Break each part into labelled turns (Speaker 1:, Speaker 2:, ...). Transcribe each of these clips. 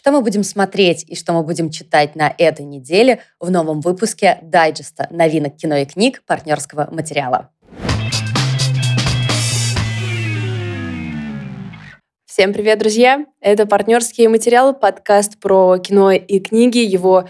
Speaker 1: что мы будем смотреть и что мы будем читать на этой неделе в новом выпуске дайджеста новинок кино и книг партнерского материала.
Speaker 2: Всем привет, друзья! Это партнерские материалы, подкаст про кино и книги. Его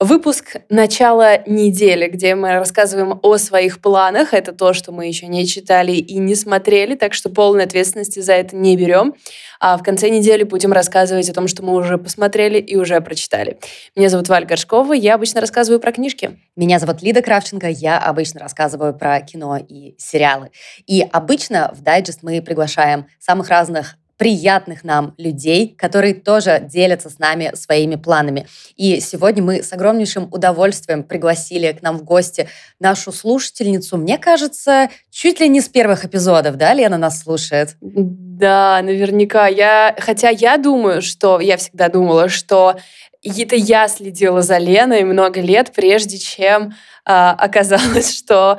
Speaker 2: Выпуск начала недели, где мы рассказываем о своих планах. Это то, что мы еще не читали и не смотрели, так что полной ответственности за это не берем. А в конце недели будем рассказывать о том, что мы уже посмотрели и уже прочитали. Меня зовут Валь Горшкова, я обычно рассказываю про книжки.
Speaker 1: Меня зовут Лида Кравченко, я обычно рассказываю про кино и сериалы. И обычно в дайджест мы приглашаем самых разных приятных нам людей, которые тоже делятся с нами своими планами. И сегодня мы с огромнейшим удовольствием пригласили к нам в гости нашу слушательницу. Мне кажется, чуть ли не с первых эпизодов, да, Лена нас слушает?
Speaker 2: Да, наверняка. Я, хотя я думаю, что я всегда думала, что это я следила за Леной много лет, прежде чем оказалось, что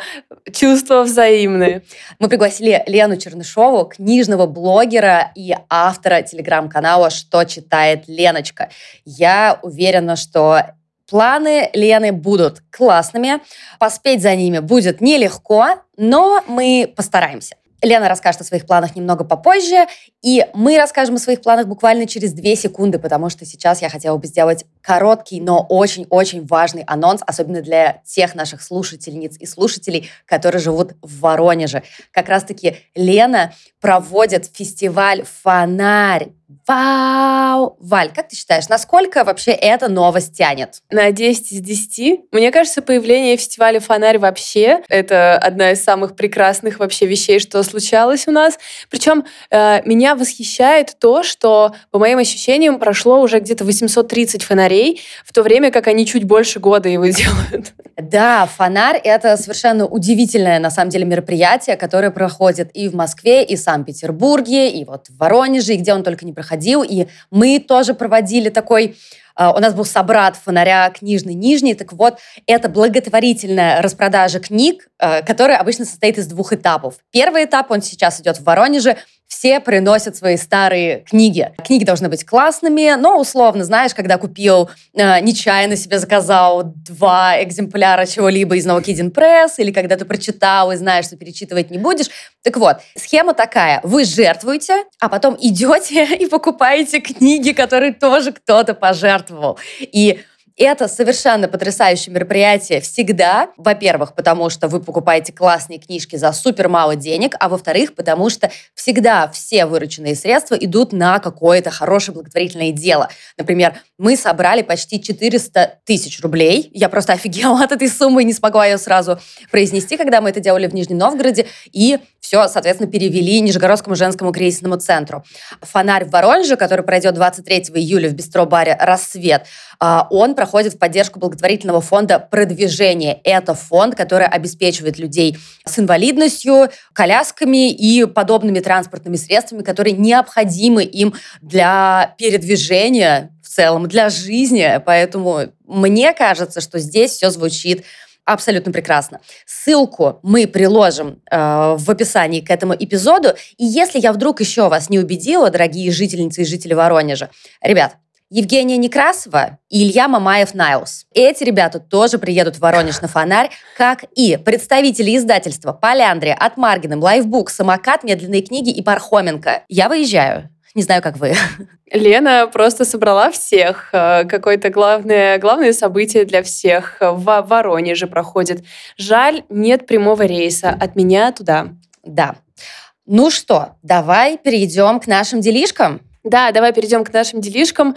Speaker 2: чувства взаимные.
Speaker 1: Мы пригласили Лену Чернышову, книжного блогера и автора телеграм-канала «Что читает Леночка». Я уверена, что Планы Лены будут классными. Поспеть за ними будет нелегко, но мы постараемся. Лена расскажет о своих планах немного попозже, и мы расскажем о своих планах буквально через две секунды, потому что сейчас я хотела бы сделать короткий, но очень-очень важный анонс, особенно для тех наших слушательниц и слушателей, которые живут в Воронеже. Как раз-таки Лена проводит фестиваль «Фонарь». Вау! Валь, как ты считаешь, насколько вообще эта новость тянет?
Speaker 2: На 10 из 10. Мне кажется, появление фестиваля «Фонарь» вообще — это одна из самых прекрасных вообще вещей, что случалось у нас. Причем э, меня восхищает то, что, по моим ощущениям, прошло уже где-то 830 фонарей, в то время как они чуть больше года его делают.
Speaker 1: Да, «Фонарь» — это совершенно удивительное, на самом деле, мероприятие, которое проходит и в Москве, и в Санкт-Петербурге, и вот в Воронеже, и где он только не проходил. И мы тоже проводили такой а, у нас был собрат фонаря книжный Нижний. Так вот, это благотворительная распродажа книг, а, которая обычно состоит из двух этапов. Первый этап, он сейчас идет в Воронеже, все приносят свои старые книги. Книги должны быть классными, но условно, знаешь, когда купил, э, нечаянно себе заказал два экземпляра чего-либо из Новокидин Пресс, или когда ты прочитал и знаешь, что перечитывать не будешь. Так вот, схема такая. Вы жертвуете, а потом идете и покупаете книги, которые тоже кто-то пожертвовал. И это совершенно потрясающее мероприятие всегда. Во-первых, потому что вы покупаете классные книжки за супер мало денег, а во-вторых, потому что всегда все вырученные средства идут на какое-то хорошее благотворительное дело. Например, мы собрали почти 400 тысяч рублей. Я просто офигела от этой суммы не смогла ее сразу произнести, когда мы это делали в Нижнем Новгороде. И все, соответственно, перевели Нижегородскому женскому кризисному центру. Фонарь в Воронеже, который пройдет 23 июля в бистро-баре «Рассвет», а, он проходит в поддержку благотворительного фонда «Продвижение». Это фонд, который обеспечивает людей с инвалидностью, колясками и подобными транспортными средствами, которые необходимы им для передвижения в целом, для жизни. Поэтому мне кажется, что здесь все звучит абсолютно прекрасно. Ссылку мы приложим э, в описании к этому эпизоду. И если я вдруг еще вас не убедила, дорогие жительницы и жители Воронежа, ребят, Евгения Некрасова и Илья Мамаев-Найлс. Эти ребята тоже приедут в Воронеж на фонарь, как и представители издательства «Поляндрия», от Маргиным, «Лайфбук», «Самокат», «Медленные книги» и «Пархоменко». Я выезжаю. Не знаю, как вы.
Speaker 2: Лена просто собрала всех. Э, какое-то главное, главное событие для всех. В Воронеже проходит. Жаль, нет прямого рейса от меня туда.
Speaker 1: Да. Ну что, давай перейдем к нашим делишкам.
Speaker 2: Да, давай перейдем к нашим делишкам.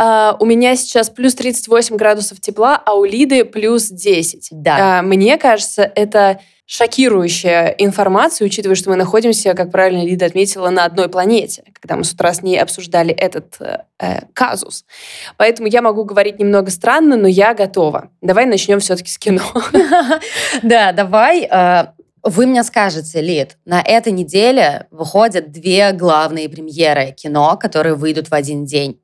Speaker 2: Uh, у меня сейчас плюс 38 градусов тепла, а у Лиды плюс 10.
Speaker 1: Да.
Speaker 2: Uh, мне кажется, это шокирующая информация, учитывая, что мы находимся, как правильно Лида отметила, на одной планете, когда мы с утра с ней обсуждали этот э, э казус. Поэтому я могу говорить немного странно, но я готова. Давай начнем все-таки с кино.
Speaker 1: Да, давай. Э, Вы мне скажете, Лид, на этой неделе выходят две главные премьеры кино, которые выйдут в один день.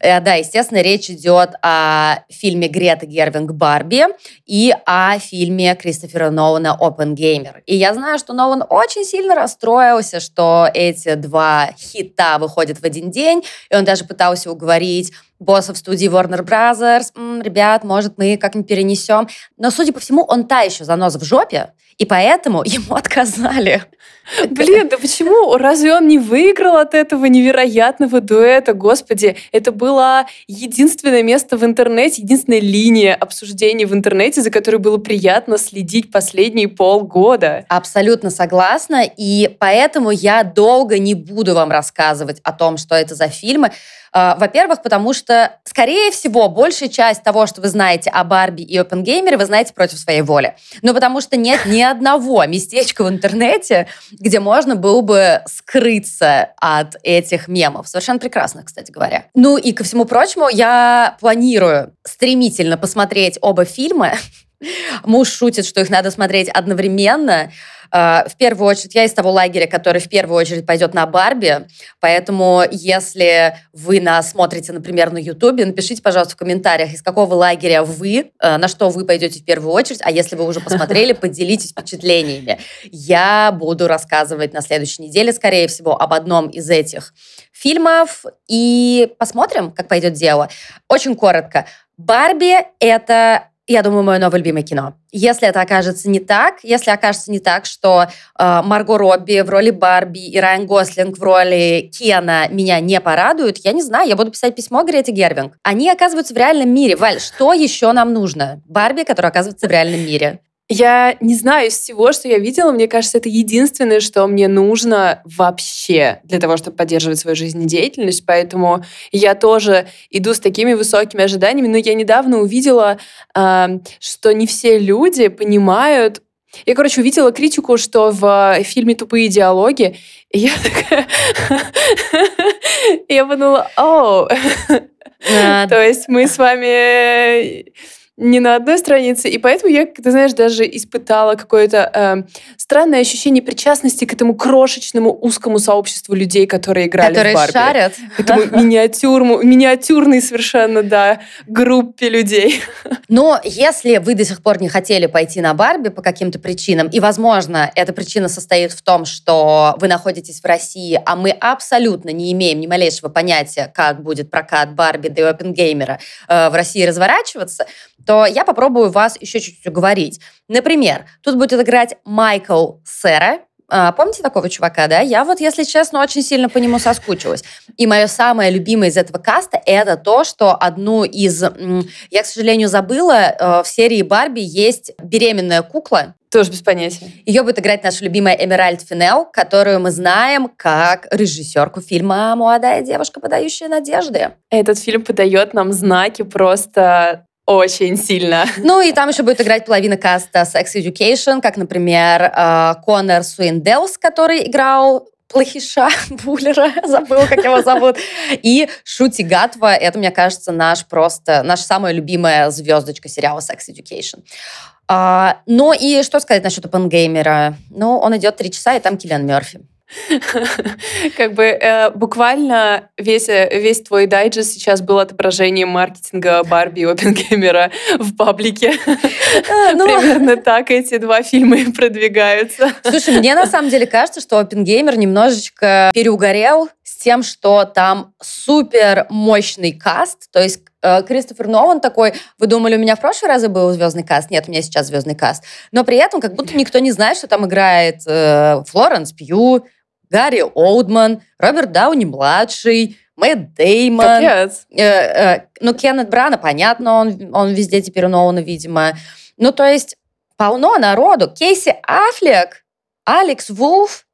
Speaker 1: Э, да, естественно, речь идет о фильме Греты Гервиг «Барби» и о фильме Кристофера Нолана «Оппенгеймер». И я знаю, что Нолан очень сильно расстроился, что эти два хита выходят в один день, и он даже пытался уговорить боссов студии Warner Brothers, М, ребят, может, мы как-нибудь перенесем. Но, судя по всему, он та еще занос в жопе, и поэтому ему отказали.
Speaker 2: Блин, да почему? Разве он не выиграл от этого невероятного дуэта? Господи, это было единственное место в интернете, единственная линия обсуждений в интернете, за которой было приятно следить последние полгода.
Speaker 1: Абсолютно согласна, и поэтому я долго не буду вам рассказывать о том, что это за фильмы. А, во-первых, потому что, скорее всего, большая часть того, что вы знаете о Барби и Опенгеймере, вы знаете против своей воли. Ну, потому что нет ни одного местечка в интернете, где можно было бы скрыться от этих мемов. Совершенно прекрасно, кстати говоря. Ну и ко всему прочему, я планирую стремительно посмотреть оба фильма. Муж шутит, что их надо смотреть одновременно. А, в первую очередь, я из того лагеря, который в первую очередь пойдет на Барби, поэтому если вы нас смотрите, например, на Ютубе, напишите, пожалуйста, в комментариях, из какого лагеря вы, а, на что вы пойдете в первую очередь, а если вы уже посмотрели, поделитесь впечатлениями. Я буду рассказывать на следующей неделе, скорее всего, об одном из этих фильмов и посмотрим, как пойдет дело. Очень коротко. Барби — это я думаю, мое новое любимое кино. Если это окажется не так, если окажется не так, что э, Марго Робби в роли Барби и Райан Гослинг в роли Кена меня не порадуют, я не знаю, я буду писать письмо Грете Гервинг. Они оказываются в реальном мире. Валь, что еще нам нужно? Барби, которая оказывается в реальном мире.
Speaker 2: Я не знаю, из всего, что я видела, мне кажется, это единственное, что мне нужно вообще для того, чтобы поддерживать свою жизнедеятельность. Поэтому я тоже иду с такими высокими ожиданиями. Но я недавно увидела, э, что не все люди понимают я, короче, увидела критику, что в фильме «Тупые диалоги» и я такая... Я подумала, о, то есть мы с вами не на одной странице, и поэтому я, ты знаешь, даже испытала какое-то э, странное ощущение причастности к этому крошечному узкому сообществу людей, которые играли
Speaker 1: которые
Speaker 2: в Барби.
Speaker 1: шарят.
Speaker 2: К этому миниатюрному, миниатюрной совершенно, да, группе людей.
Speaker 1: Но если вы до сих пор не хотели пойти на Барби по каким-то причинам, и, возможно, эта причина состоит в том, что вы находитесь в России, а мы абсолютно не имеем ни малейшего понятия, как будет прокат Барби и Опенгеймера э, в России разворачиваться, то я попробую вас еще чуть-чуть уговорить. Например, тут будет играть Майкл Сера, а, помните такого чувака, да? Я вот, если честно, очень сильно по нему соскучилась. И мое самое любимое из этого каста это то, что одну из... Я, к сожалению, забыла, э, в серии Барби есть беременная кукла,
Speaker 2: тоже без понятия.
Speaker 1: Ее будет играть наша любимая Эмеральд Финел, которую мы знаем как режиссерку фильма «Молодая девушка, подающая надежды».
Speaker 2: Этот фильм подает нам знаки просто очень сильно.
Speaker 1: Ну и там еще будет играть половина каста Sex Education, как, например, э, Конор Суинделс, который играл плохиша Буллера, забыла, как его зовут, и Шути Гатва, это, мне кажется, наш просто, наша самая любимая звездочка сериала Sex Education. А, ну и что сказать насчет Опенгеймера? Ну, он идет три часа, и там Киллиан Мерфи.
Speaker 2: Как бы э, буквально весь, э, весь твой дайджест сейчас был отображением маркетинга Барби и Опенгеймера в паблике. А, ну... Примерно так эти два фильма и продвигаются.
Speaker 1: Слушай, мне на самом деле кажется, что Опенгеймер немножечко переугорел с тем, что там супер мощный каст, то есть э, Кристофер Нолан такой, вы думали, у меня в прошлый раз был звездный каст? Нет, у меня сейчас звездный каст. Но при этом как будто никто не знает, что там играет э, Флоренс Пью, Гарри Олдман, Роберт Дауни-младший, Мэтт Деймон.
Speaker 2: Капец.
Speaker 1: Э, э, ну, Кеннет Брана, понятно, он, он везде теперь у Нолана, видимо. Ну, то есть полно народу. Кейси Аффлек, Алекс Вулф.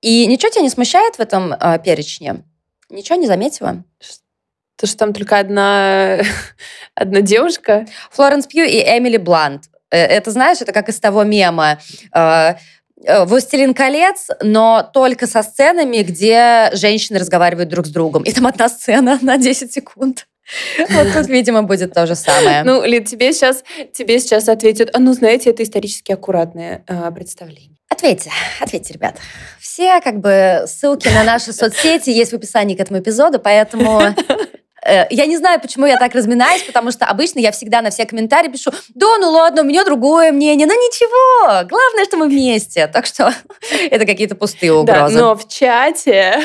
Speaker 1: И ничего тебя не смущает в этом э, перечне? Ничего не заметила?
Speaker 2: То, что там только одна, одна девушка?
Speaker 1: Флоренс Пью и Эмили Блант. Э, это, знаешь, это как из того мема. Э, «Властелин колец», но только со сценами, где женщины разговаривают друг с другом. И там одна сцена на 10 секунд. Вот тут, видимо, будет то же самое.
Speaker 2: Ну, Лид, тебе сейчас, тебе сейчас ответят, а ну, знаете, это исторически аккуратное э, представление.
Speaker 1: Ответьте, ответьте, ребят. Все как бы ссылки на наши соцсети есть в описании к этому эпизоду, поэтому э, я не знаю, почему я так разминаюсь, потому что обычно я всегда на все комментарии пишу, да, ну ладно, у меня другое мнение, но ничего, главное, что мы вместе. Так что это какие-то пустые угрозы.
Speaker 2: Да, но в чате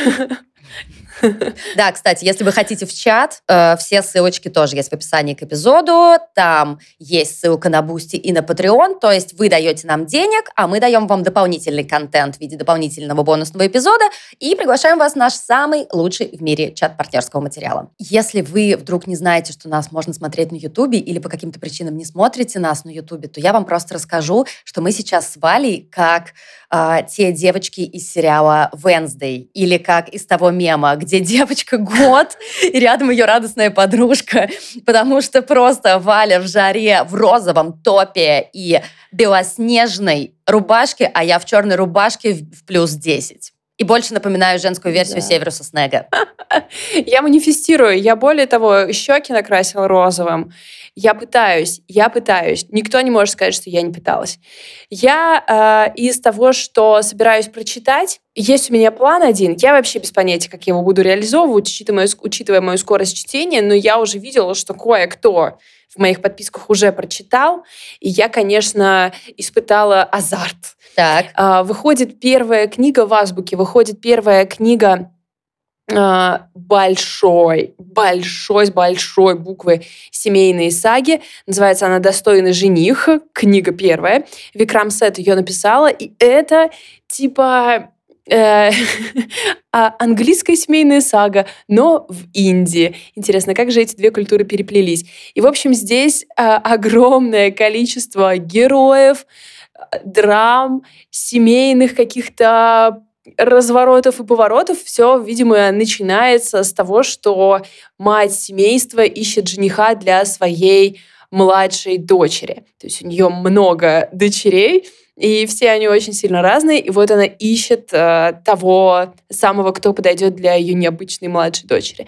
Speaker 1: Да, кстати, если вы хотите в чат, э, все ссылочки тоже есть в описании к эпизоду. Там есть ссылка на Boosty и на Patreon. То есть вы даете нам денег, а мы даем вам дополнительный контент в виде дополнительного бонусного эпизода и приглашаем вас в наш самый лучший в мире чат партнерского материала. Если вы вдруг не знаете, что нас можно смотреть на Ютубе или по каким-то причинам не смотрите нас на Ютубе, то я вам просто расскажу, что мы сейчас с Валей, как э, те девочки из сериала Wednesday или как из того мема, где девочка год, и рядом ее радостная подружка, потому что просто Валя в жаре, в розовом топе и белоснежной рубашке, а я в черной рубашке в плюс 10. И больше напоминаю женскую версию да. Северуса Снега.
Speaker 2: Я манифестирую. Я более того, щеки накрасила розовым. Я пытаюсь, я пытаюсь. Никто не может сказать, что я не пыталась. Я э, из того, что собираюсь прочитать, есть у меня план один. Я вообще без понятия, как я его буду реализовывать, учитывая, учитывая мою скорость чтения, но я уже видела, что кое-кто в моих подписках уже прочитал, и я, конечно, испытала азарт.
Speaker 1: Так.
Speaker 2: Э, выходит первая книга в азбуке, выходит первая книга а, большой, большой, с большой буквы семейные саги. Называется она «Достойный жених», книга первая. Викрам Сет ее написала, и это типа э, а, английская семейная сага, но в Индии. Интересно, как же эти две культуры переплелись? И, в общем, здесь а, огромное количество героев, драм, семейных каких-то разворотов и поворотов все, видимо, начинается с того, что мать семейства ищет жениха для своей младшей дочери. То есть у нее много дочерей, и все они очень сильно разные. И вот она ищет э, того самого, кто подойдет для ее необычной младшей дочери.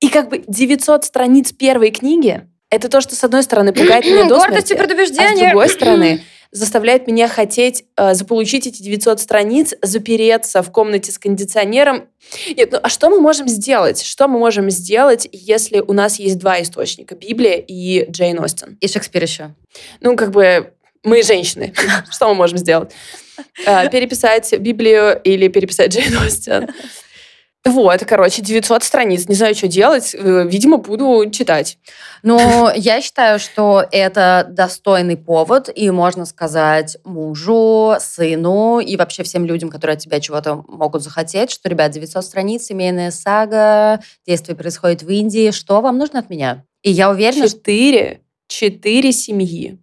Speaker 2: И как бы 900 страниц первой книги это то, что, с одной стороны, пугает меня до смерти, а с другой стороны, заставляет меня хотеть э, заполучить эти 900 страниц, запереться в комнате с кондиционером. Нет, ну а что мы можем сделать? Что мы можем сделать, если у нас есть два источника, Библия и Джейн Остин?
Speaker 1: И Шекспир еще.
Speaker 2: Ну, как бы мы женщины. Что мы можем сделать? Э, переписать Библию или переписать Джейн Остин? Вот, короче, 900 страниц. Не знаю, что делать. Э, видимо, буду читать.
Speaker 1: Но я считаю, что это достойный повод, и можно сказать мужу, сыну и вообще всем людям, которые от тебя чего-то могут захотеть, что, ребят, 900 страниц, семейная сага, действие происходит в Индии. Что вам нужно от меня? И я уверена,
Speaker 2: Четыре. Четыре семьи.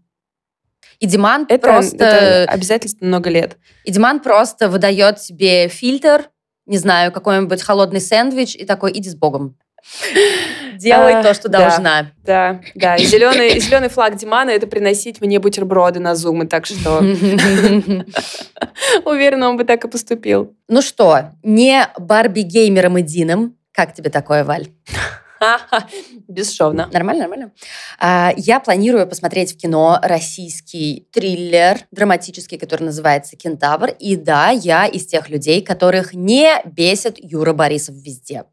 Speaker 1: И Диман
Speaker 2: это,
Speaker 1: просто...
Speaker 2: Это обязательство много лет.
Speaker 1: И Диман просто выдает себе фильтр, не знаю, какой-нибудь холодный сэндвич и такой, иди с Богом. Делай а, то, что должна.
Speaker 2: Да, да. Зеленый, зеленый флаг Димана — это приносить мне бутерброды на зумы, так что уверена, он бы так и поступил.
Speaker 1: Ну что, не Барби-геймером и Дином. Как тебе такое, Валь?
Speaker 2: Бесшовно.
Speaker 1: Нормально, нормально. А, я планирую посмотреть в кино российский триллер драматический, который называется «Кентавр». И да, я из тех людей, которых не бесит Юра Борисов везде.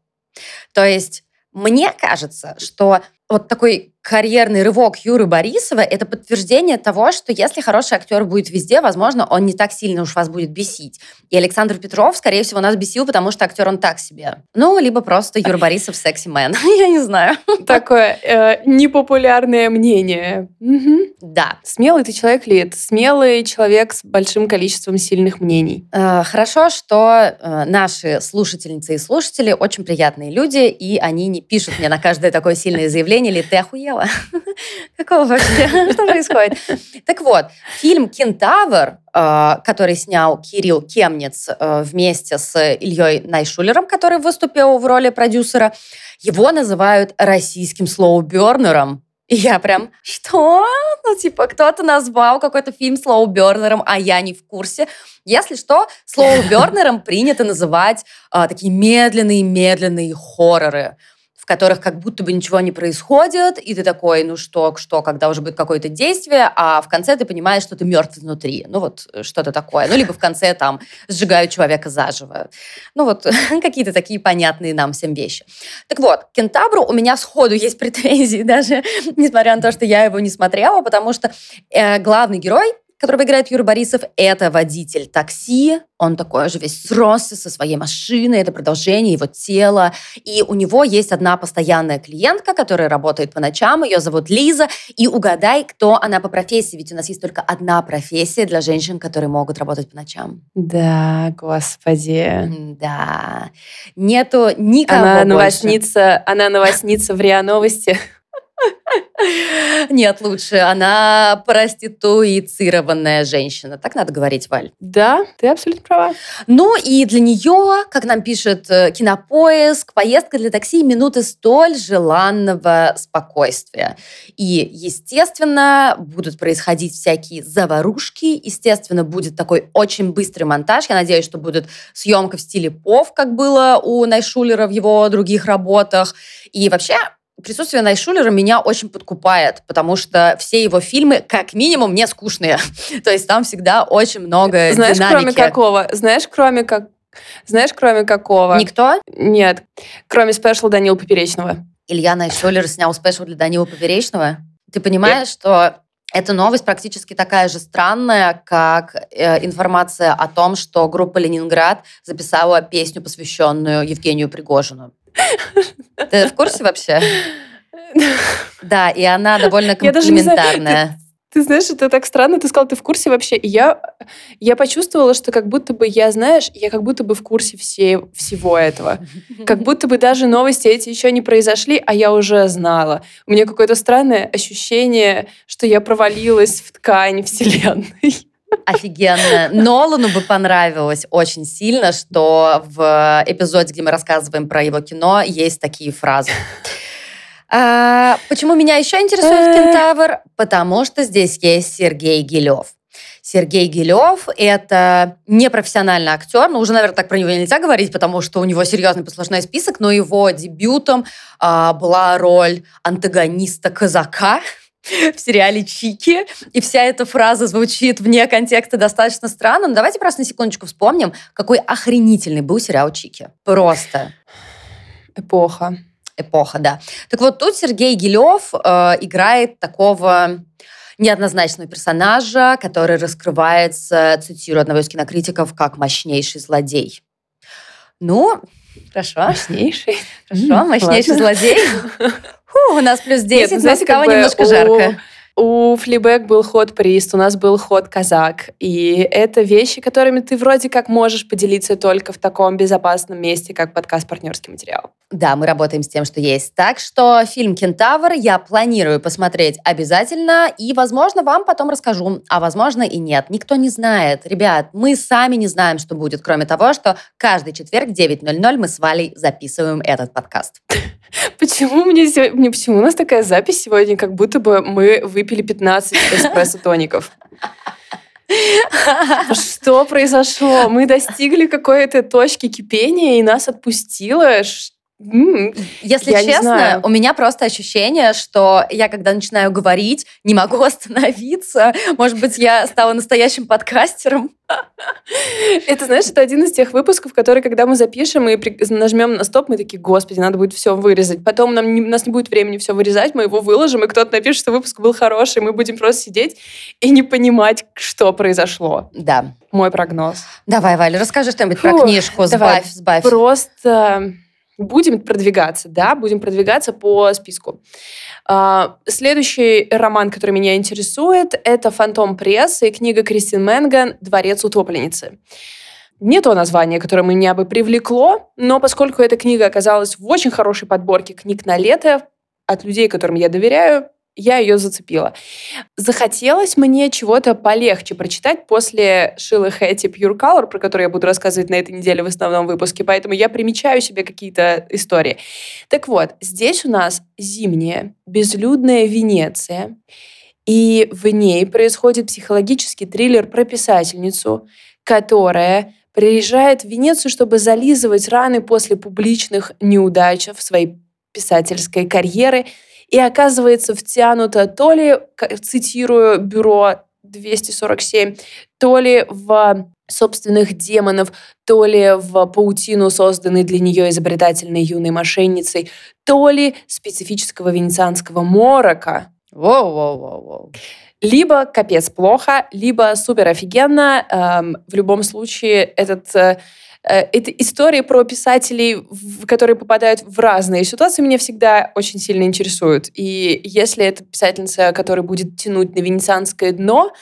Speaker 1: То есть мне кажется, что вот такой карьерный рывок Юры Борисова – это подтверждение того, что если хороший актер будет везде, возможно, он не так сильно уж вас будет бесить. И Александр Петров, скорее всего, нас бесил, потому что актер он так себе. Ну, либо просто Юра Борисов секси-мен. Я не знаю.
Speaker 2: Такое э, непопулярное мнение. Угу.
Speaker 1: Да.
Speaker 2: Смелый ты человек ли это? Смелый человек с большим количеством сильных мнений.
Speaker 1: Э, хорошо, что э, наши слушательницы и слушатели очень приятные люди, и они не пишут мне на каждое такое сильное заявление или «ты охуел?» охуела. Какого вообще? Что происходит? Так вот, фильм «Кентавр», э, который снял Кирилл Кемнец э, вместе с Ильей Найшулером, который выступил в роли продюсера, его называют российским слоубернером. И я прям, что? Ну, типа, кто-то назвал какой-то фильм слоубернером, а я не в курсе. Если что, слоубернером принято называть а, такие медленные-медленные хорроры которых как будто бы ничего не происходит, и ты такой, ну что, что, когда уже будет какое-то действие, а в конце ты понимаешь, что ты мертв изнутри. Ну вот э, что-то такое. Ну либо в конце там сжигают человека заживо. Ну вот какие-то такие понятные нам всем вещи. Так вот, Кентабру у меня сходу есть претензии даже, несмотря на то, что я его не смотрела, потому что э, главный герой которого играет Юра Борисов, это водитель такси. Он такой же весь сросся со своей машиной, это продолжение его тела. И у него есть одна постоянная клиентка, которая работает по ночам, ее зовут Лиза. И угадай, кто она по профессии, ведь у нас есть только одна профессия для женщин, которые могут работать по ночам.
Speaker 2: Да, господи.
Speaker 1: Да. Нету никого
Speaker 2: она
Speaker 1: больше.
Speaker 2: Она новостница в РИА Новости.
Speaker 1: Нет, лучше. Она проституицированная женщина. Так надо говорить, Валь.
Speaker 2: Да, ты абсолютно права.
Speaker 1: Ну и для нее, как нам пишет э, Кинопоиск, поездка для такси минуты столь желанного спокойствия. И, естественно, будут происходить всякие заварушки. Естественно, будет такой очень быстрый монтаж. Я надеюсь, что будет съемка в стиле POV, как было у Найшулера в его других работах. И вообще, присутствие Найшулера меня очень подкупает, потому что все его фильмы, как минимум, не скучные. То есть там всегда очень много
Speaker 2: Знаешь,
Speaker 1: динамики.
Speaker 2: кроме какого? Знаешь, кроме как... Знаешь, кроме какого?
Speaker 1: Никто?
Speaker 2: Нет. Кроме special Данила Поперечного.
Speaker 1: Илья Найшулер снял special для Данила Поперечного. Ты понимаешь, что эта новость практически такая же странная, как э, информация о том, что группа «Ленинград» записала песню, посвященную Евгению Пригожину. Ты в курсе вообще? Да, и она довольно комплементарная.
Speaker 2: Ты знаешь, это так странно, ты сказал, ты в курсе вообще. И я, я почувствовала, что как будто бы я, знаешь, я как будто бы в курсе все, всего этого. Как будто бы даже новости эти еще не произошли, а я уже знала. У меня какое-то странное ощущение, что я провалилась в ткань вселенной.
Speaker 1: Офигенно. Нолану бы понравилось очень сильно, что в эпизоде, где мы рассказываем про его кино, есть такие фразы. А, почему меня еще интересует Кентавр? Потому что здесь есть Сергей Гилев. Сергей Гилев – это непрофессиональный актер, но уже, наверное, так про него нельзя говорить, потому что у него серьезный послужной список, но его дебютом а, была роль антагониста казака в сериале «Чики», и вся эта фраза звучит вне контекста достаточно странно. Но давайте просто на секундочку вспомним, какой охренительный был сериал «Чики». Просто.
Speaker 2: Эпоха
Speaker 1: эпоха, да. Так вот, тут Сергей Гилев э, играет такого неоднозначного персонажа, который раскрывается, цитирую одного из кинокритиков, как мощнейший злодей. Ну, хорошо.
Speaker 2: Мощнейший?
Speaker 1: Хорошо, мощнейший злодей. Фу, у нас плюс 10, Нет, знаете, как бы немножко жарко.
Speaker 2: У Флибэк был ход Прист, у нас был ход Казак. И это вещи, которыми ты вроде как можешь поделиться только в таком безопасном месте, как подкаст «Партнерский материал».
Speaker 1: Да, мы работаем с тем, что есть. Так что фильм «Кентавр» я планирую посмотреть обязательно, и, возможно, вам потом расскажу, а возможно и нет. Никто не знает. Ребят, мы сами не знаем, что будет, кроме того, что каждый четверг в 9.00 мы с Валей записываем этот подкаст.
Speaker 2: Почему мне сегодня, почему у нас такая запись сегодня, как будто бы мы выпили 15 эспрессо-тоников? Что произошло? Мы достигли какой-то точки кипения, и нас отпустило.
Speaker 1: Если я честно, у меня просто ощущение, что я, когда начинаю говорить, не могу остановиться. Может быть, я стала настоящим подкастером.
Speaker 2: Это, знаешь, это один из тех выпусков, который, когда мы запишем и нажмем на стоп, мы такие, господи, надо будет все вырезать. Потом нам не, у нас не будет времени все вырезать, мы его выложим, и кто-то напишет, что выпуск был хороший, мы будем просто сидеть и не понимать, что произошло.
Speaker 1: Да.
Speaker 2: Мой прогноз.
Speaker 1: Давай, Валя, расскажи что-нибудь про книжку. Сбавь, сбавь.
Speaker 2: Просто будем продвигаться, да, будем продвигаться по списку. А, следующий роман, который меня интересует, это «Фантом пресс» и книга Кристин Мэнган «Дворец утопленницы». Не то название, которое меня бы привлекло, но поскольку эта книга оказалась в очень хорошей подборке книг на лето от людей, которым я доверяю, я ее зацепила. Захотелось мне чего-то полегче прочитать после Шилы Хэти Pure Color, про который я буду рассказывать на этой неделе в основном выпуске, поэтому я примечаю себе какие-то истории. Так вот, здесь у нас зимняя, безлюдная Венеция, и в ней происходит психологический триллер про писательницу, которая приезжает в Венецию, чтобы зализывать раны после публичных неудач в своей писательской карьеры и оказывается втянута то ли, цитирую бюро 247, то ли в собственных демонов, то ли в паутину, созданной для нее изобретательной юной мошенницей, то ли специфического венецианского морока.
Speaker 1: Воу-воу-воу-воу.
Speaker 2: Либо капец плохо, либо супер офигенно. Эм, в любом случае, этот э, это истории про писателей, которые попадают в разные ситуации, меня всегда очень сильно интересуют. И если это писательница, которая будет тянуть на венецианское дно,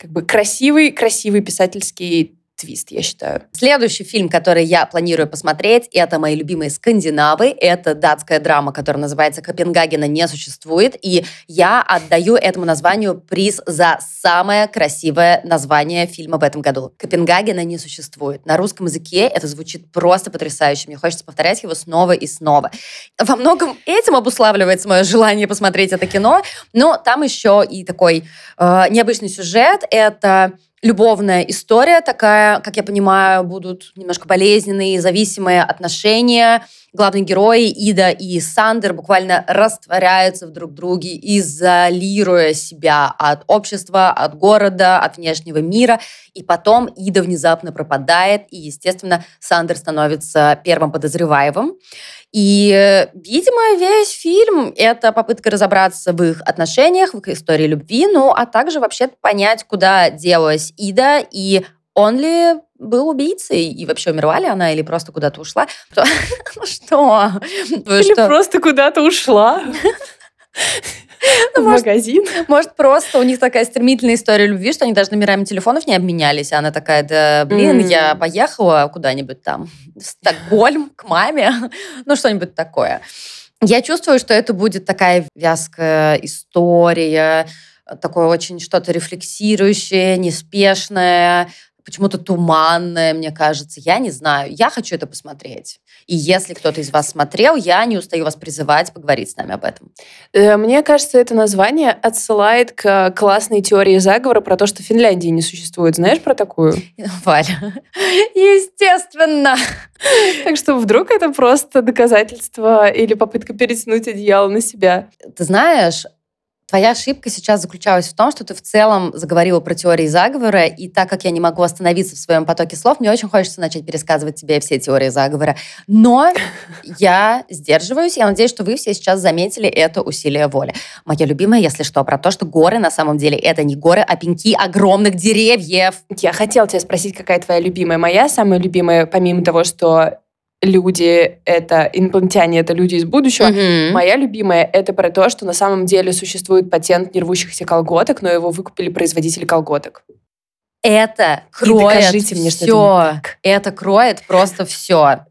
Speaker 2: как бы красивый, красивый писательский твист, я считаю.
Speaker 1: Следующий фильм, который я планирую посмотреть, это мои любимые скандинавы. Это датская драма, которая называется «Копенгагена не существует». И я отдаю этому названию приз за самое красивое название фильма в этом году. «Копенгагена не существует». На русском языке это звучит просто потрясающе. Мне хочется повторять его снова и снова. Во многом этим обуславливается мое желание посмотреть это кино, но там еще и такой э, необычный сюжет. Это любовная история такая, как я понимаю, будут немножко болезненные, зависимые отношения. Главные герои Ида и Сандер буквально растворяются в друг друге, изолируя себя от общества, от города, от внешнего мира. И потом Ида внезапно пропадает, и, естественно, Сандер становится первым подозреваемым. И, видимо, весь фильм — это попытка разобраться в их отношениях, в их истории любви, ну, а также вообще понять, куда делась Ида, и он ли был убийцей, и вообще умерла ли она, или просто куда-то ушла.
Speaker 2: Что? Или просто куда-то ушла.
Speaker 1: в магазин. Может, просто у них такая стремительная история любви, что они даже номерами телефонов не обменялись. А она такая, да, блин, я поехала куда-нибудь там, в Стокгольм, к маме. Ну, что-нибудь такое. Я чувствую, что это будет такая вязкая история, такое очень что-то рефлексирующее, неспешное, почему-то туманное, мне кажется. Я не знаю. Я хочу это посмотреть. И если кто-то из вас смотрел, я не устаю вас призывать поговорить с нами об этом.
Speaker 2: Э, мне кажется, это название отсылает к классной теории заговора про то, что Финляндии не существует. Знаешь про такую?
Speaker 1: Валя, естественно.
Speaker 2: Так что вдруг это просто доказательство или попытка перетянуть одеяло на себя?
Speaker 1: Ты знаешь, Твоя ошибка сейчас заключалась в том, что ты в целом заговорила про теории заговора, и так как я не могу остановиться в своем потоке слов, мне очень хочется начать пересказывать тебе все теории заговора. Но я сдерживаюсь, я надеюсь, что вы все сейчас заметили это усилие воли. Моя любимая, если что, про то, что горы на самом деле это не горы, а пеньки огромных деревьев.
Speaker 2: Я хотела тебя спросить, какая твоя любимая. Моя самая любимая, помимо того, что люди — это инопланетяне, это люди из будущего. Mm-hmm. Моя любимая — это про то, что на самом деле существует патент нервущихся колготок, но его выкупили производители колготок.
Speaker 1: Это кроет И мне, все. Что это, это кроет просто все.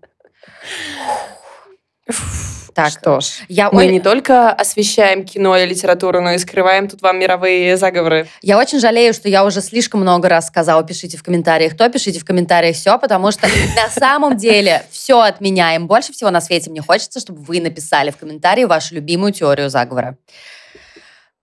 Speaker 2: Так, что ж, я мы ой... не только освещаем кино и литературу, но и скрываем тут вам мировые заговоры.
Speaker 1: Я очень жалею, что я уже слишком много раз сказала, пишите в комментариях то, пишите в комментариях все, потому что на самом деле все отменяем. Больше всего на свете мне хочется, чтобы вы написали в комментарии вашу любимую теорию заговора.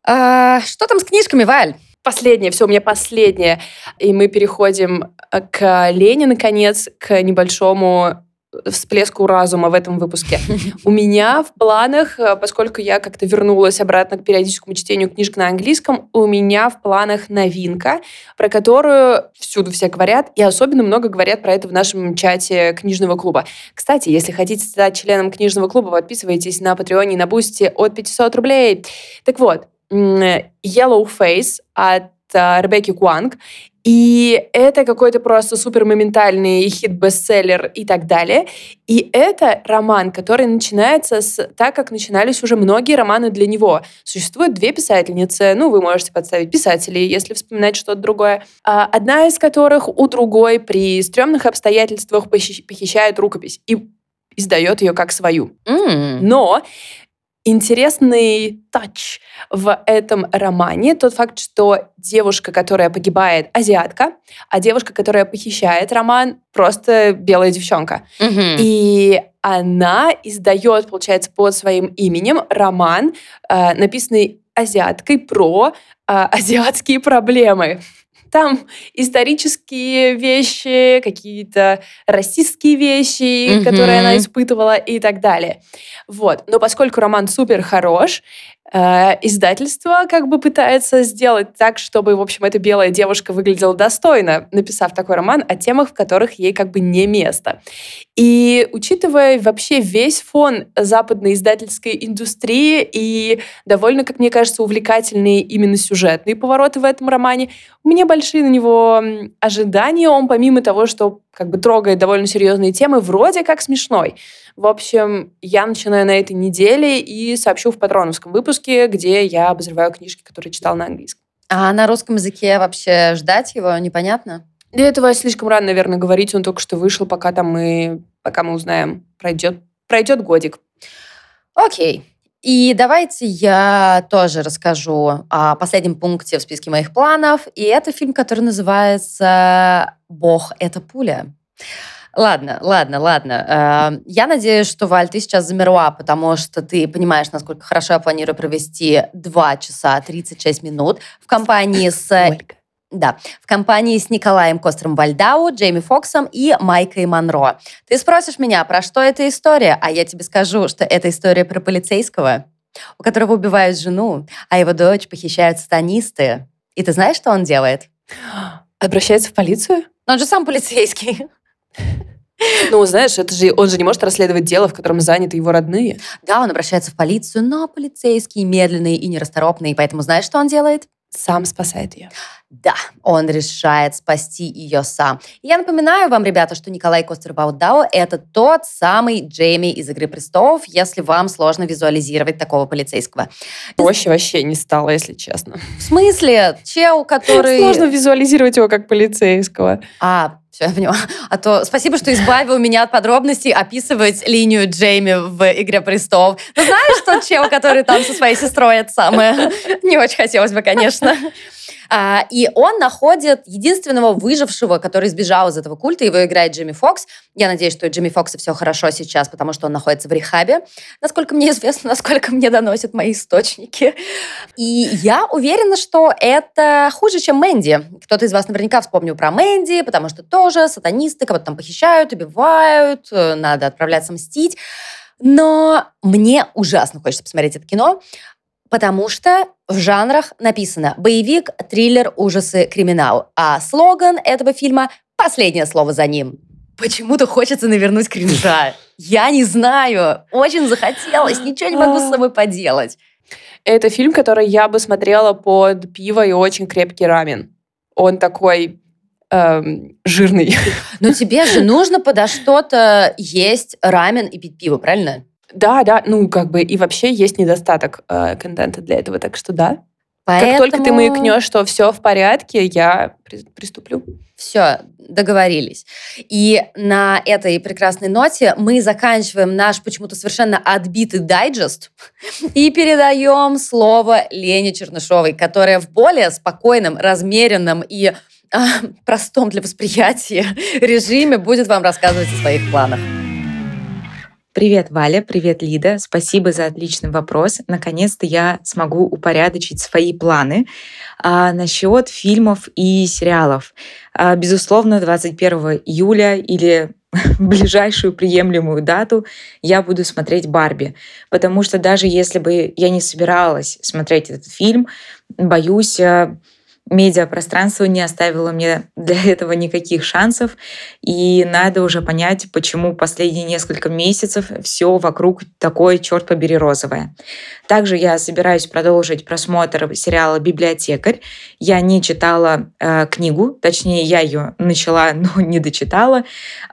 Speaker 1: А, что там с книжками, Валь?
Speaker 2: Последнее, все, у меня последнее. И мы переходим к Лене, наконец, к небольшому всплеску разума в этом выпуске. У меня в планах, э, поскольку я как-то вернулась обратно к периодическому чтению книжек на английском, у меня в планах новинка, про которую всюду все говорят, и особенно много говорят про это в нашем чате книжного клуба. Кстати, если хотите стать членом книжного клуба, подписывайтесь на Патреоне и на Boosty от 500 рублей. Так вот, Yellowface от э, Ребекки Куанг. И это какой-то просто супер моментальный хит-бестселлер и так далее. И это роман, который начинается с так, как начинались уже многие романы для него. Существует две писательницы, ну, вы можете подставить писателей, если вспоминать что-то другое. А одна из которых у другой при стрёмных обстоятельствах похищает рукопись и издает ее как свою.
Speaker 1: Mm.
Speaker 2: Но интересный тач в этом романе тот факт, что девушка, которая погибает, азиатка, а девушка, которая похищает роман, просто белая девчонка.
Speaker 1: Mm-hmm.
Speaker 2: И она издает, получается, под своим именем роман, э, написанный азиаткой про э, азиатские проблемы. Там исторические вещи, какие-то расистские вещи, mm-hmm. которые она испытывала и так далее. Вот. Но поскольку роман супер хорош, Э, издательство как бы пытается сделать так, чтобы, в общем, эта белая девушка выглядела достойно, написав такой роман о темах, в которых ей как бы не место. И учитывая вообще весь фон западной издательской индустрии и довольно, как мне кажется, увлекательные именно сюжетные повороты в этом романе, у меня большие на него ожидания. Он, помимо того, что как бы трогает довольно серьезные темы, вроде как смешной. В общем, я начинаю на этой неделе и сообщу в патроновском выпуске, где я обозреваю книжки, которые читал на английском.
Speaker 1: А на русском языке вообще ждать его непонятно?
Speaker 2: Для этого слишком рано, наверное, говорить. Он только что вышел, пока там мы, пока мы узнаем, пройдет, пройдет годик.
Speaker 1: Окей. И давайте я тоже расскажу о последнем пункте в списке моих планов. И это фильм, который называется «Бог – это пуля». Ладно, ладно, ладно. Э, я надеюсь, что, Валь, ты сейчас замерла, потому что ты понимаешь, насколько хорошо я планирую провести 2 часа 36 минут в компании с...
Speaker 2: Ольга.
Speaker 1: Да, в компании с Николаем Костером Вальдау, Джейми Фоксом и Майкой Монро. Ты спросишь меня, про что эта история, а я тебе скажу, что это история про полицейского, у которого убивают жену, а его дочь похищают сатанисты. И ты знаешь, что он делает?
Speaker 2: Обращается в полицию?
Speaker 1: Но он же сам полицейский.
Speaker 2: Ну, знаешь, это же он же не может расследовать дело, в котором заняты его родные.
Speaker 1: Да, он обращается в полицию, но полицейский медленный и нерасторопный, поэтому знаешь, что он делает?
Speaker 2: Сам спасает ее.
Speaker 1: Да, он решает спасти ее сам. я напоминаю вам, ребята, что Николай Костер-Баудао – это тот самый Джейми из «Игры престолов», если вам сложно визуализировать такого полицейского.
Speaker 2: Проще вообще не стало, если честно.
Speaker 1: В смысле? Чел, который...
Speaker 2: Сложно визуализировать его как полицейского.
Speaker 1: А, все, я поняла. А то спасибо, что избавил меня от подробностей описывать линию Джейми в «Игре престолов». Ну, знаешь тот чел, который там со своей сестрой, это самое? Не очень хотелось бы, конечно. А, и он находит единственного выжившего, который сбежал из этого культа. Его играет Джимми Фокс. Я надеюсь, что у Джимми Фокса все хорошо сейчас, потому что он находится в рехабе. Насколько мне известно, насколько мне доносят мои источники. И я уверена, что это хуже, чем Мэнди. Кто-то из вас наверняка вспомнил про Мэнди, потому что тоже сатанисты кого-то там похищают, убивают, э, надо отправляться мстить. Но мне ужасно хочется посмотреть это кино. Потому что в жанрах написано боевик, триллер, ужасы, криминал. А слоган этого фильма «Последнее слово за ним». Почему-то хочется навернуть кринжа. Я не знаю. Очень захотелось. Ничего не могу с собой поделать.
Speaker 2: Это фильм, который я бы смотрела под пиво и очень крепкий рамен. Он такой эм, жирный.
Speaker 1: Но тебе же нужно подо что-то есть рамен и пить пиво, правильно?
Speaker 2: Да, да, ну как бы и вообще есть недостаток э, контента для этого, так что да. Поэтому... Как только ты маякнешь, что все в порядке, я при, приступлю.
Speaker 1: Все, договорились. И на этой прекрасной ноте мы заканчиваем наш почему-то совершенно отбитый дайджест и передаем слово Лене Чернышовой, которая в более спокойном, размеренном и а, простом для восприятия режиме будет вам рассказывать о своих планах.
Speaker 3: Привет, Валя, привет, Лида. Спасибо за отличный вопрос. Наконец-то я смогу упорядочить свои планы а, насчет фильмов и сериалов. А, безусловно, 21 июля или ближайшую приемлемую дату я буду смотреть Барби. Потому что даже если бы я не собиралась смотреть этот фильм, боюсь, а, медиапространство не оставило мне для этого никаких шансов, и надо уже понять, почему последние несколько месяцев все вокруг такое, черт побери, розовое. Также я собираюсь продолжить просмотр сериала «Библиотекарь». Я не читала э, книгу, точнее, я ее начала, но не дочитала,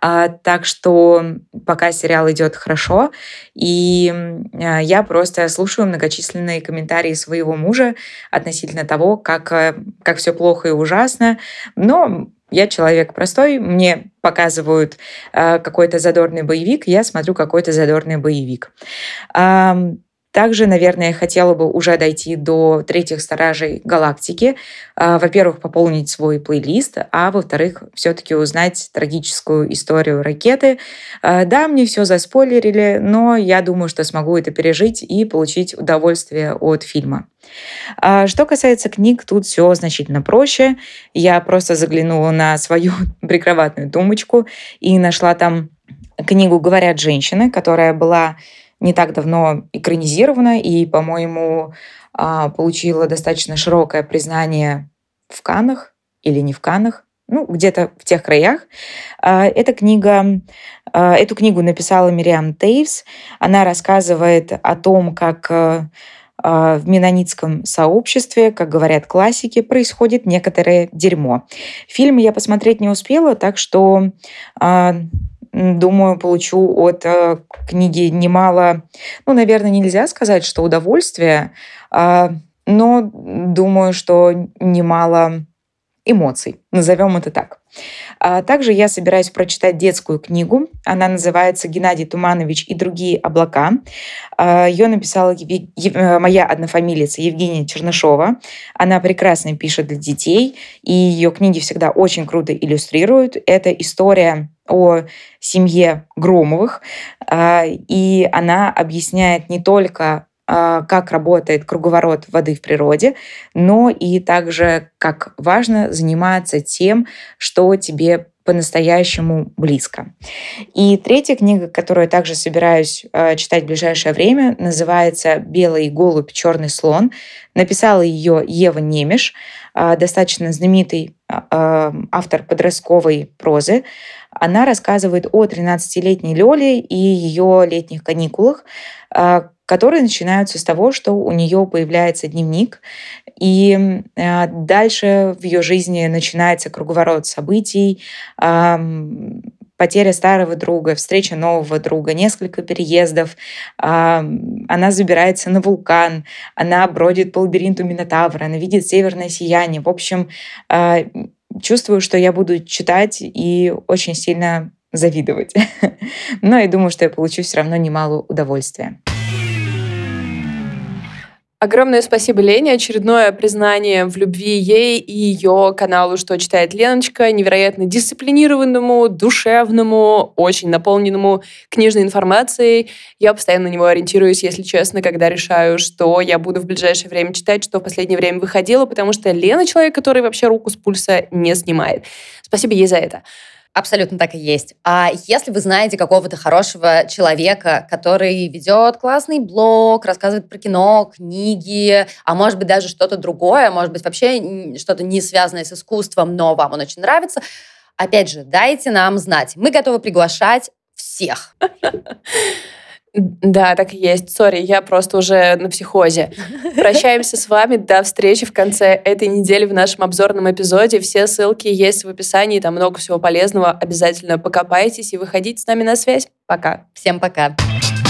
Speaker 3: э, так что пока сериал идет хорошо, и э, я просто слушаю многочисленные комментарии своего мужа относительно того, как э, как все плохо и ужасно, но я человек простой, мне показывают э, какой-то задорный боевик, я смотрю какой-то задорный боевик. Э, Также, наверное, я хотела бы уже дойти до третьих стражей галактики. А, во-первых, пополнить свой плейлист, а во-вторых, все-таки узнать трагическую историю ракеты. А, да, мне все заспойлерили, но я думаю, что смогу это пережить и получить удовольствие от фильма. А, что касается книг, тут все значительно проще. Я просто заглянула на свою прикроватную тумбочку и нашла там книгу «Говорят женщины», которая была не так давно экранизирована и, по-моему, а, получила достаточно широкое признание в Канах или не в Канах, ну, где-то в тех краях. А, эта книга, а, эту книгу написала Мириам Тейвс. Она рассказывает о том, как в менонитском сообществе, как говорят классики, происходит некоторое дерьмо. Фильм я посмотреть не успела, так что думаю, получу от э, книги немало, ну, наверное, нельзя сказать, что удовольствие, э, но думаю, что немало эмоций, назовем это так. А также я собираюсь прочитать детскую книгу. Она называется «Геннадий Туманович и другие облака». А, Ее написала э, моя однофамилица Евгения Чернышова. Она прекрасно пишет для детей, и ее книги всегда очень круто иллюстрируют. Это история о семье Громовых, а, и она объясняет не только а, как работает круговорот воды в природе, но и также как важно заниматься тем, что тебе по-настоящему близко. И третья книга, которую я также собираюсь э, читать в ближайшее время, называется «Белый голубь, черный слон». Написала ее Ева Немеш, э, достаточно знаменитый э, автор подростковой прозы. Она рассказывает о 13-летней Лёле и ее летних каникулах, которые начинаются с того, что у нее появляется дневник, и э, дальше в ее жизни начинается круговорот событий, потеря старого друга, встреча нового друга, несколько переездов. Она забирается на вулкан, она бродит по лабиринту Минотавра, она видит северное сияние. В общем, а, чувствую, что я буду читать и очень сильно завидовать. Но я думаю, что я получу все равно немало удовольствия.
Speaker 2: Огромное спасибо Лене. Очередное признание в любви ей и ее каналу «Что читает Леночка», невероятно дисциплинированному, душевному, очень наполненному книжной информацией. Я постоянно на него ориентируюсь, если честно, когда решаю, что я буду в ближайшее время читать, что в последнее время выходило, потому что Лена человек, который вообще руку с пульса не снимает. Спасибо ей за это.
Speaker 1: Абсолютно так и есть. А если вы знаете какого-то хорошего человека, который ведет классный блог, рассказывает про кино, книги, а может быть даже что-то другое, может быть вообще что-то не связанное с искусством, но вам он очень нравится, опять же, дайте нам знать. Мы готовы приглашать всех.
Speaker 2: Да, так и есть. Сори, я просто уже на психозе. Прощаемся с вами. До встречи в конце этой недели в нашем обзорном эпизоде. Все ссылки есть в описании. Там много всего полезного. Обязательно покопайтесь и выходите с нами на связь. Пока.
Speaker 1: Всем пока. Пока.